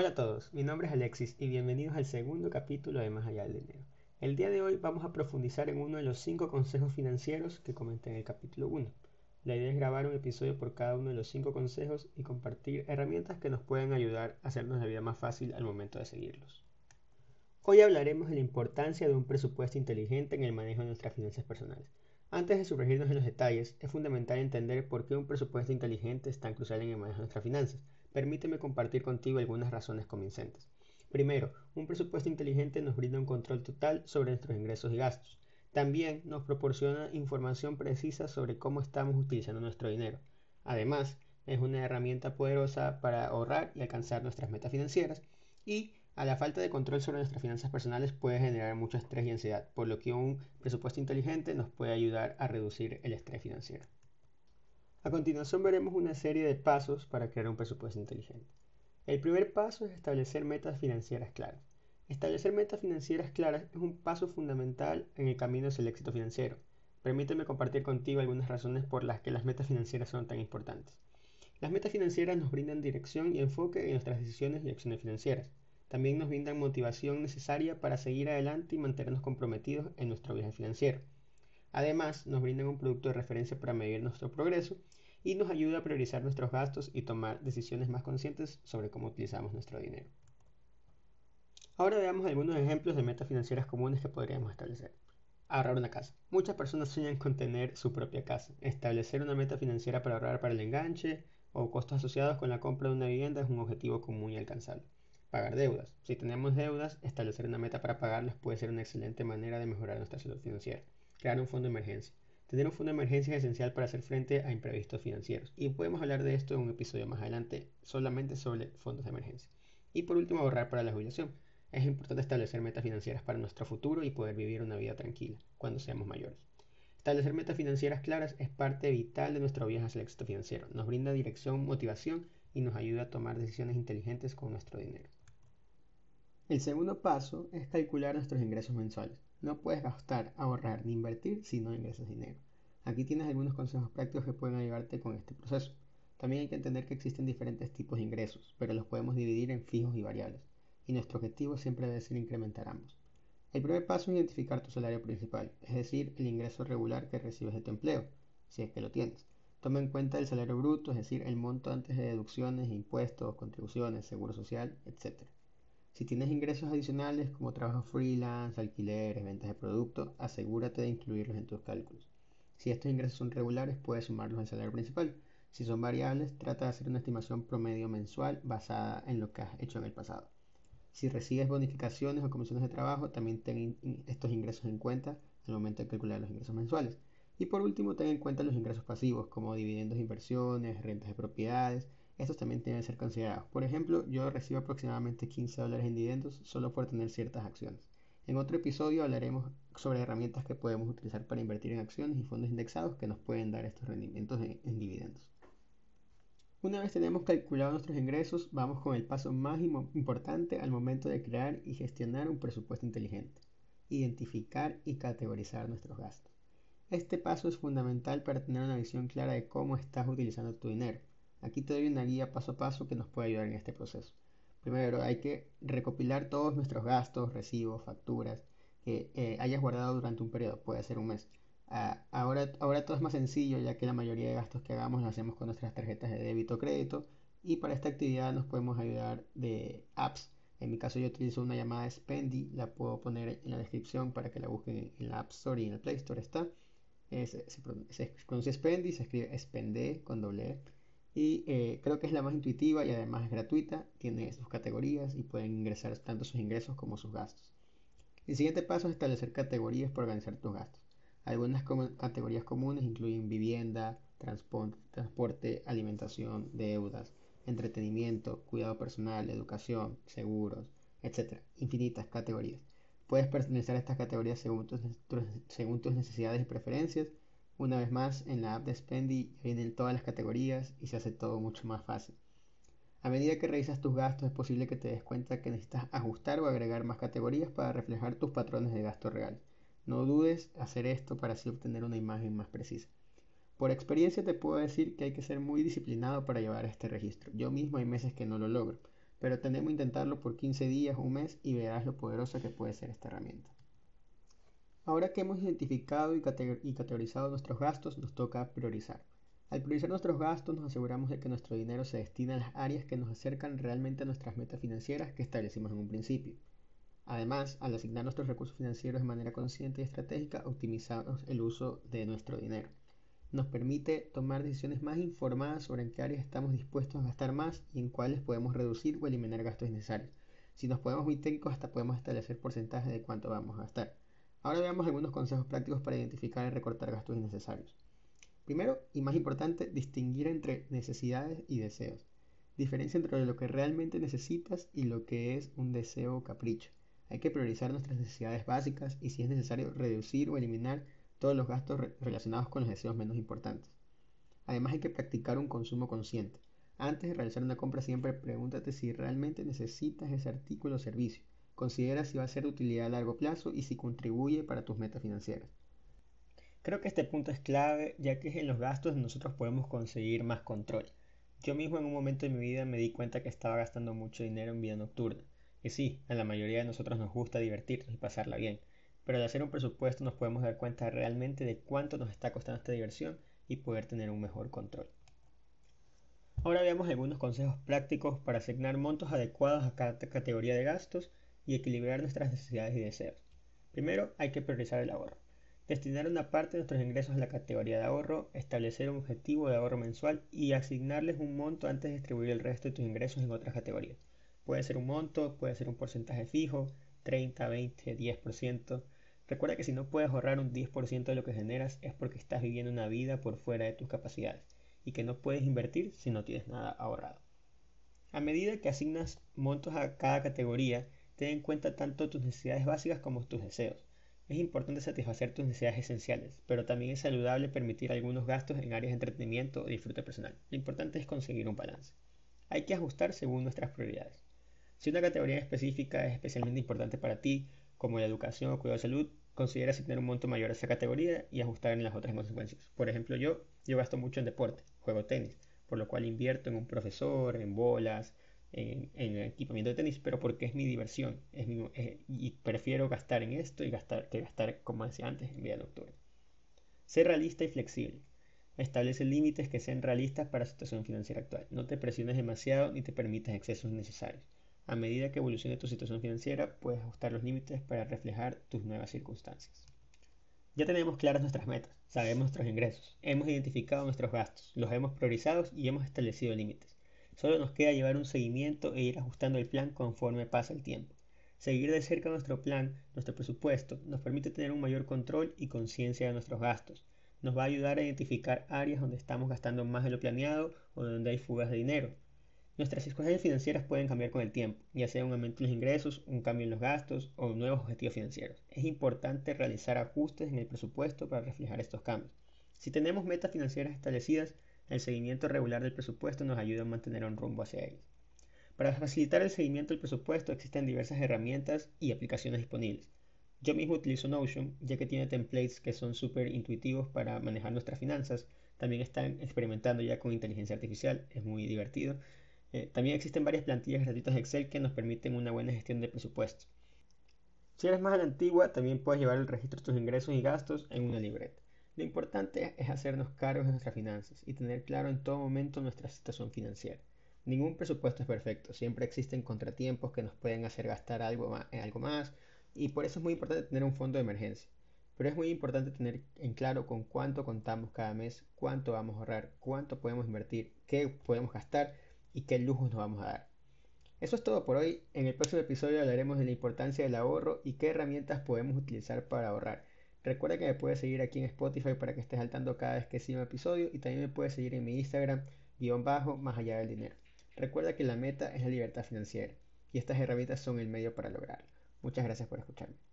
Hola a todos, mi nombre es Alexis y bienvenidos al segundo capítulo de Más allá del dinero. El día de hoy vamos a profundizar en uno de los cinco consejos financieros que comenté en el capítulo 1. La idea es grabar un episodio por cada uno de los cinco consejos y compartir herramientas que nos pueden ayudar a hacernos la vida más fácil al momento de seguirlos. Hoy hablaremos de la importancia de un presupuesto inteligente en el manejo de nuestras finanzas personales. Antes de sumergirnos en los detalles, es fundamental entender por qué un presupuesto inteligente es tan crucial en el manejo de nuestras finanzas. Permíteme compartir contigo algunas razones convincentes. Primero, un presupuesto inteligente nos brinda un control total sobre nuestros ingresos y gastos. También nos proporciona información precisa sobre cómo estamos utilizando nuestro dinero. Además, es una herramienta poderosa para ahorrar y alcanzar nuestras metas financieras y a la falta de control sobre nuestras finanzas personales puede generar mucho estrés y ansiedad, por lo que un presupuesto inteligente nos puede ayudar a reducir el estrés financiero. A continuación veremos una serie de pasos para crear un presupuesto inteligente. El primer paso es establecer metas financieras claras. Establecer metas financieras claras es un paso fundamental en el camino hacia el éxito financiero. Permíteme compartir contigo algunas razones por las que las metas financieras son tan importantes. Las metas financieras nos brindan dirección y enfoque en nuestras decisiones y acciones financieras. También nos brindan motivación necesaria para seguir adelante y mantenernos comprometidos en nuestro viaje financiero. Además, nos brindan un producto de referencia para medir nuestro progreso y nos ayuda a priorizar nuestros gastos y tomar decisiones más conscientes sobre cómo utilizamos nuestro dinero. Ahora veamos algunos ejemplos de metas financieras comunes que podríamos establecer. Ahorrar una casa. Muchas personas sueñan con tener su propia casa. Establecer una meta financiera para ahorrar para el enganche o costos asociados con la compra de una vivienda es un objetivo común y alcanzable. Pagar deudas. Si tenemos deudas, establecer una meta para pagarlas puede ser una excelente manera de mejorar nuestra salud financiera. Crear un fondo de emergencia. Tener un fondo de emergencia es esencial para hacer frente a imprevistos financieros. Y podemos hablar de esto en un episodio más adelante, solamente sobre fondos de emergencia. Y por último, ahorrar para la jubilación. Es importante establecer metas financieras para nuestro futuro y poder vivir una vida tranquila cuando seamos mayores. Establecer metas financieras claras es parte vital de nuestro viaje hacia el éxito financiero. Nos brinda dirección, motivación y nos ayuda a tomar decisiones inteligentes con nuestro dinero. El segundo paso es calcular nuestros ingresos mensuales. No puedes gastar, ahorrar ni invertir si no ingresas dinero. Aquí tienes algunos consejos prácticos que pueden ayudarte con este proceso. También hay que entender que existen diferentes tipos de ingresos, pero los podemos dividir en fijos y variables, y nuestro objetivo siempre debe ser incrementar ambos. El primer paso es identificar tu salario principal, es decir, el ingreso regular que recibes de tu empleo, si es que lo tienes. Toma en cuenta el salario bruto, es decir, el monto antes de deducciones, impuestos, contribuciones, seguro social, etc. Si tienes ingresos adicionales como trabajo freelance, alquileres, ventas de productos, asegúrate de incluirlos en tus cálculos. Si estos ingresos son regulares, puedes sumarlos al salario principal. Si son variables, trata de hacer una estimación promedio mensual basada en lo que has hecho en el pasado. Si recibes bonificaciones o comisiones de trabajo, también ten estos ingresos en cuenta al momento de calcular los ingresos mensuales. Y por último, ten en cuenta los ingresos pasivos como dividendos de inversiones, rentas de propiedades estos también tienen que ser considerados. Por ejemplo, yo recibo aproximadamente 15 dólares en dividendos solo por tener ciertas acciones. En otro episodio hablaremos sobre herramientas que podemos utilizar para invertir en acciones y fondos indexados que nos pueden dar estos rendimientos en, dividendos. Una vez tenemos calculado nuestros ingresos, vamos con el paso más importante al momento de crear y gestionar un presupuesto inteligente. Identificar y categorizar nuestros gastos. Este paso es fundamental para tener una visión clara de cómo estás utilizando tu dinero Aquí te doy una guía paso a paso que nos puede ayudar en este proceso. Primero, hay que recopilar todos nuestros gastos, recibos, facturas que eh, hayas guardado durante un periodo, puede ser un mes. Ah, ahora, ahora todo es más sencillo ya que la mayoría de gastos que hagamos lo hacemos con nuestras tarjetas de débito o crédito y para esta actividad nos podemos ayudar de apps. En mi caso yo utilizo una llamada Spendy, la puedo poner en la descripción para que la busquen en la App Store y en el Play Store está. se, pronuncia Spendy, se escribe Spende con doble E y eh, creo que es la más intuitiva y además es gratuita, tiene sus categorías y pueden ingresar tanto sus ingresos como sus gastos. El siguiente paso es establecer categorías para organizar tus gastos. Algunas categorías comunes incluyen vivienda, transporte, alimentación, deudas, entretenimiento, cuidado personal, educación, seguros, etc. Infinitas categorías. Puedes personalizar estas categorías según según tus necesidades y preferencias una vez más, en la app de Spendy vienen todas las categorías y se hace todo mucho más fácil. A medida que revisas tus gastos es posible que te des cuenta que necesitas ajustar o agregar más categorías para reflejar tus patrones de gasto real. No dudes hacer esto para así obtener una imagen más precisa. Por experiencia te puedo decir que hay que ser muy disciplinado para llevar este registro. Yo mismo hay meses que no lo logro. pero tenemos que intentarlo por 15 días un mes y verás lo poderosa que puede ser esta herramienta. Ahora que hemos identificado y, categorizado nuestros gastos, nos toca priorizar. Al priorizar nuestros gastos nos aseguramos de que nuestro dinero se destina a las áreas que nos acercan realmente a nuestras metas financieras que establecimos en un principio. Además, al asignar nuestros recursos financieros de manera consciente y estratégica, optimizamos el uso de nuestro dinero. Nos permite tomar decisiones más informadas sobre en qué áreas estamos dispuestos a gastar más y en cuáles podemos reducir o eliminar gastos innecesarios. Si nos podemos muy técnicos, hasta podemos establecer porcentajes de cuánto vamos a gastar. Ahora veamos algunos consejos prácticos para identificar y recortar gastos innecesarios. Primero, y más importante, distinguir entre necesidades y deseos. Diferencia entre lo que realmente necesitas y lo que es un deseo o capricho. Hay que priorizar nuestras necesidades básicas y si es necesario reducir o eliminar todos los gastos relacionados con los deseos menos importantes. Además hay que practicar un consumo consciente. Antes de realizar una compra siempre pregúntate si realmente necesitas ese artículo o servicio. Considera si va a ser de utilidad a largo plazo y si contribuye para tus metas financieras. Creo que este punto es clave ya que en los gastos nosotros podemos conseguir más control. Yo mismo en un momento de mi vida me di cuenta que estaba gastando mucho dinero en vida nocturna y sí, a la mayoría de nosotros nos gusta divertirnos y pasarla bien, pero al hacer un presupuesto nos podemos dar cuenta realmente de cuánto nos está costando esta diversión y poder tener un mejor control. Ahora veamos algunos consejos prácticos para asignar montos adecuados a cada categoría de gastos y equilibrar nuestras necesidades y deseos. Primero, hay que priorizar el ahorro. Destinar una parte de nuestros ingresos a la categoría de ahorro, establecer un objetivo de ahorro mensual y asignarles un monto antes de distribuir el resto de tus ingresos en otras categorías. Puede ser un monto, puede ser un porcentaje fijo, 30, 20, 10%. Recuerda que si no puedes ahorrar un 10% de lo que generas es porque estás viviendo una vida por fuera de tus capacidades y que no puedes invertir si no tienes nada ahorrado. A medida que asignas montos a cada categoría, ten en cuenta tanto tus necesidades básicas como tus deseos. Es importante satisfacer tus necesidades esenciales, pero también es saludable permitir algunos gastos en áreas de entretenimiento o disfrute personal. Lo importante es conseguir un balance. Hay que ajustar según nuestras prioridades. Si una categoría específica es especialmente importante para ti, como la educación o cuidado de salud, considera asignar un monto mayor a esa categoría y ajustar en las otras consecuencias. Por ejemplo, yo, yo gasto mucho en deporte, juego tenis, por lo cual invierto en un profesor, en bolas, en, equipamiento de tenis, pero porque es mi diversión y prefiero gastar en esto y gastar que gastar, como decía antes, en vida nocturna. Ser realista y flexible. Establece límites que sean realistas para la situación financiera actual. No te presiones demasiado ni te permitas excesos innecesarios. A medida que evolucione tu situación financiera, puedes ajustar los límites para reflejar tus nuevas circunstancias. Ya tenemos claras nuestras metas, sabemos nuestros ingresos, hemos identificado nuestros gastos, los hemos priorizado y hemos establecido límites. Solo nos queda llevar un seguimiento e ir ajustando el plan conforme pasa el tiempo. Seguir de cerca nuestro plan, nuestro presupuesto, nos permite tener un mayor control y conciencia de nuestros gastos. Nos va a ayudar a identificar áreas donde estamos gastando más de lo planeado o donde hay fugas de dinero Nuestras circunstancias financieras pueden cambiar con el tiempo, ya sea un aumento en los ingresos, un cambio en los gastos o nuevos objetivos financieros. Es importante realizar ajustes en el presupuesto para reflejar estos cambios. Si tenemos metas financieras establecidas, el seguimiento regular del presupuesto nos ayuda a mantener un rumbo hacia ellas. Para facilitar el seguimiento del presupuesto existen diversas herramientas y aplicaciones disponibles. Yo mismo utilizo Notion, ya que tiene templates que son súper intuitivos para manejar nuestras finanzas. También están experimentando ya con inteligencia artificial, es muy divertido. Eh, también existen varias plantillas gratuitas de Excel que nos permiten una buena gestión de presupuesto. Si eres más a la antigua, también puedes llevar el registro de tus ingresos y gastos en una libreta. Lo importante es hacernos cargos de nuestras finanzas y tener claro en todo momento nuestra situación financiera. Ningún presupuesto es perfecto, siempre existen contratiempos que nos pueden hacer gastar algo más, eh, algo más y por eso es muy importante tener un fondo de emergencia. Pero es muy importante tener en claro con cuánto contamos cada mes, cuánto vamos a ahorrar, cuánto podemos invertir, qué podemos gastar y qué lujos nos vamos a dar. Eso es todo por hoy. En el próximo episodio hablaremos de la importancia del ahorro y qué herramientas podemos utilizar para ahorrar. Recuerda que me puedes seguir aquí en Spotify para que estés saltando cada vez que siga un episodio y también me puedes seguir en mi Instagram, guion bajo, más allá del dinero. Recuerda que la meta es la libertad financiera y estas herramientas son el medio para lograrlo. Muchas gracias por escucharme.